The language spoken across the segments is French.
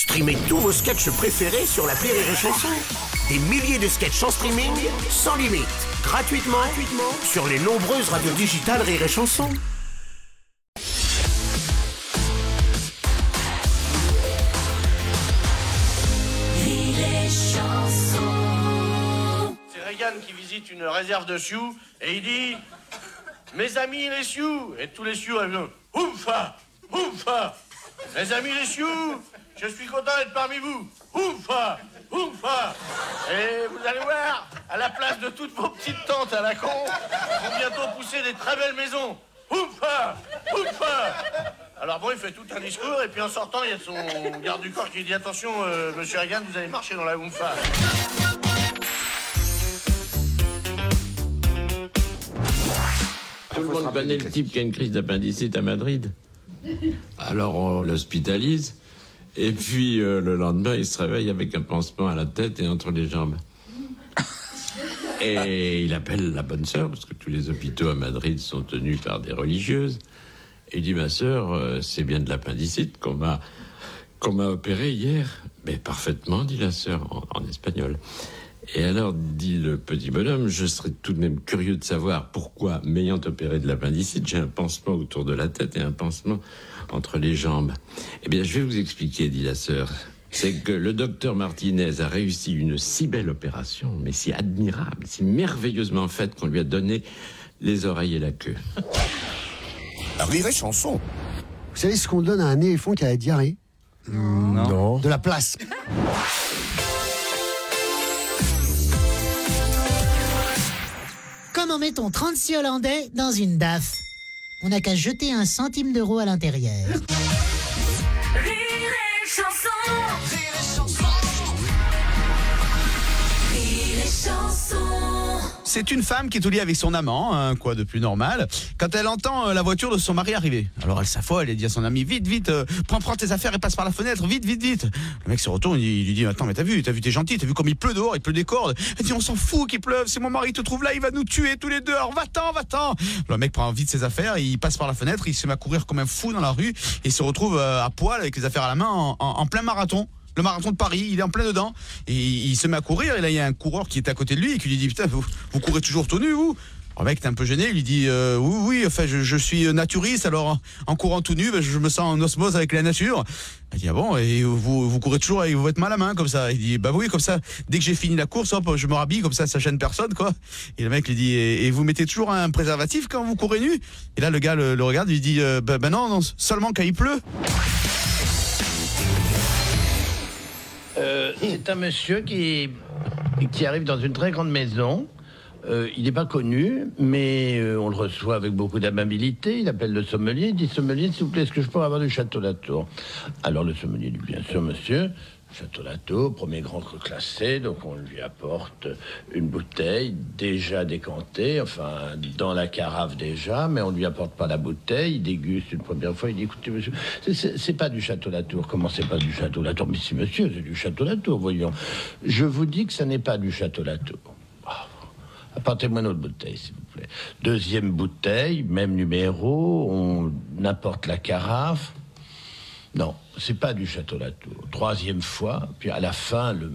Streamez tous vos sketchs préférés sur la Rire et Chanson. Des milliers de sketchs en streaming, sans limite, gratuitement, gratuitement sur les nombreuses radios digitales Rire et Chanson. C'est Reagan qui visite une réserve de Sioux et il dit Mes amis les Sioux Et tous les Sioux répondent Oufa Oufa Mes amis les Sioux Je suis content d'être parmi vous Oufa Oufa Et vous allez voir, à la place de toutes vos petites tantes à la con, vont bientôt pousser des très belles maisons Oufa Oufa alors bon, il fait tout un discours et puis en sortant, il y a son garde du corps qui dit attention, euh, monsieur Reagan, vous allez marcher dans la Oumfa. Tout le monde connaît le type qui a une crise d'appendicite à Madrid. Alors on l'hospitalise, et puis euh, le lendemain, il se réveille avec un pansement à la tête et entre les jambes. Et il appelle la bonne sœur, parce que tous les hôpitaux à Madrid sont tenus par des religieuses. Et il dit, ma sœur, euh, c'est bien de l'appendicite qu'on m'a qu'on m'a opéré hier. Mais parfaitement, dit la sœur en, en espagnol. Et alors, dit le petit bonhomme, je serais tout de même curieux de savoir pourquoi, m'ayant opéré de l'appendicite, j'ai un pansement autour de la tête et un pansement entre les jambes. Eh bien, je vais vous expliquer, dit la sœur. C'est que le docteur Martinez a réussi une si belle opération, mais si admirable, si merveilleusement faite qu'on lui a donné les oreilles et la queue. Rire et Chanson. Vous savez ce qu'on donne à un éléphant qui a la diarrhée? Non. De la place. Comment met-on 36 Hollandais dans une DAF. On n'a qu'à jeter un centime d'euro à l'intérieur. C'est une femme qui est au lit avec son amant, hein, quoi de plus normal, quand elle entend euh, la voiture de son mari arriver. Alors elle s'affole, elle dit à son ami vite, vite, euh, prends, prends tes affaires et passe par la fenêtre, vite, vite, vite. Le mec se retourne, il, lui dit attends mais t'as vu, t'as vu, t'es gentil, t'as vu comme il pleut dehors, il pleut des cordes. Elle dit on s'en fout qu'il pleuve, si mon mari te trouve là, il va nous tuer tous les deux. Alors va-t'en, va-t'en. Le mec prend vite ses affaires, il passe par la fenêtre, il se met à courir comme un fou dans la rue et se retrouve euh, à poil avec les affaires à la main en plein marathon le marathon de Paris, il est en plein dedans, et il se met à courir, et là il y a un coureur qui est à côté de lui, et qui lui dit, putain, vous, vous courez toujours tout nu, vous le mec est un peu gêné, il lui dit euh, oui oui enfin je, je suis naturiste alors en, courant tout nu ben, je me sens en osmose avec la nature. Il dit ah bon et vous, vous courez toujours avec votre mal à main comme ça. Il dit bah oui comme ça dès que j'ai fini la course hop je me rhabille comme ça ça gêne personne quoi. Et le mec lui dit et, vous mettez toujours un préservatif quand vous courez nu? Et là le gars le, regarde il lui dit bah, bah non non seulement quand il pleut. C'est un monsieur qui, qui arrive dans une très grande maison. Euh, il n'est pas connu, mais euh, on le reçoit avec beaucoup d'amabilité. Il appelle le sommelier. Il dit Sommelier, s'il vous plaît, est-ce que je peux avoir du château Latour Alors le sommelier dit Bien sûr, monsieur. Château Latour, premier grand cru classé, donc on lui apporte une bouteille déjà décantée, enfin dans la carafe déjà, mais on lui apporte pas la bouteille, il déguste une première fois, il dit écoutez monsieur, c'est- pas du Château Latour, comment c'est pas du Château Latour Mais si monsieur, c'est du Château Latour, voyons. Je vous dis que ça n'est pas du Château Latour. Apportez-moi une autre bouteille, s'il vous plaît. Deuxième bouteille, même numéro, on apporte la carafe. Non, c'est pas du Château Latour. Troisième fois, puis à la fin, le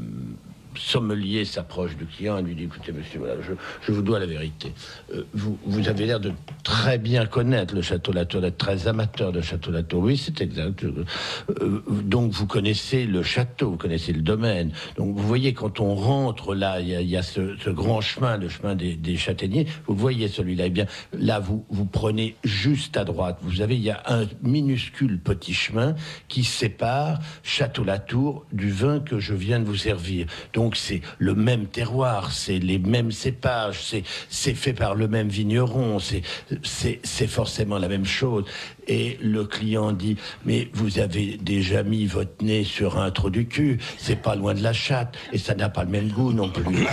sommelier s'approche du client et lui dit écoutez monsieur voilà je, vous dois la vérité. Euh, vous, vous avez l'air de très bien connaître le château Latour d'être très amateur de château Latour. Oui c'est exact. Euh, donc vous connaissez le château vous connaissez le domaine. Donc vous voyez quand on rentre là il y a, ce, grand chemin le chemin des, châtaigniers vous voyez celui-là. Eh bien là vous vous prenez juste à droite. Vous avez il y a un minuscule petit chemin qui sépare château Latour du vin que je viens de vous servir. Donc c'est le même terroir, c'est les mêmes cépages, c'est c'est fait par le même vigneron, c'est forcément la même chose. Et le client dit mais vous avez déjà mis votre nez sur un trou du cul, c'est pas loin de la chatte et ça n'a pas le même goût non plus.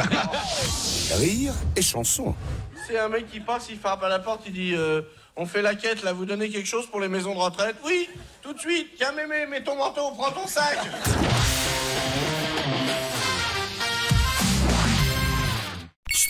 Rire et Chanson. C'est un mec qui passe, il frappe à la porte, il dit euh, On fait la quête là, vous donnez quelque chose pour les maisons de retraite? Oui, tout de suite, tiens mémé, mets ton manteau, prends ton sac